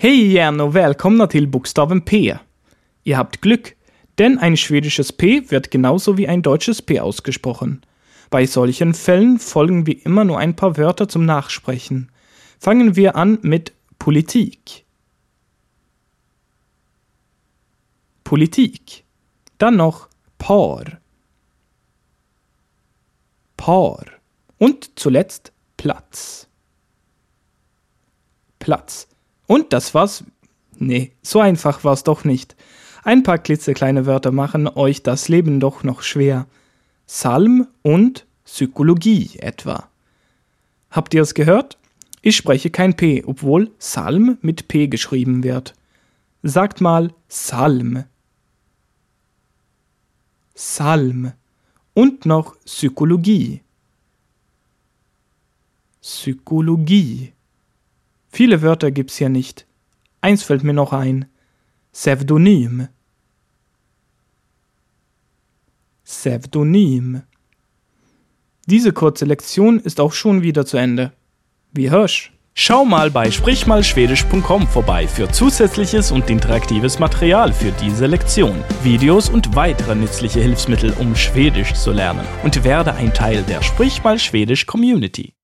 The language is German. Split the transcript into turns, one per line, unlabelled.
Hej igen och välkomna till bokstaven P. Ihr habt Glück, denn ein schwedisches P wird genauso wie ein deutsches P ausgesprochen. Bei solchen Fällen folgen wie immer nur ein paar Wörter zum Nachsprechen. Fangen wir an mit Politik. Politik. Dann noch Par. Par. Und zuletzt Platz. Platz. Und das war's. Nee, so einfach war's doch nicht. Ein paar klitzekleine Wörter machen euch das Leben doch noch schwer. Psalm und Psychologie etwa. Habt ihr es gehört? Ich spreche kein P, obwohl Psalm mit P geschrieben wird. Sagt mal Psalm. Psalm. Und noch Psychologie. Psychologie. Viele Wörter gibt's hier nicht. Eins fällt mir noch ein. Pseudonym. Pseudonym. Diese kurze Lektion ist auch schon wieder zu Ende. Wie hörsch?
Schau mal bei sprichmalschwedisch.com vorbei für zusätzliches und interaktives Material für diese Lektion, Videos und weitere nützliche Hilfsmittel, um Schwedisch zu lernen und werde ein Teil der Sprich mal Schwedisch Community.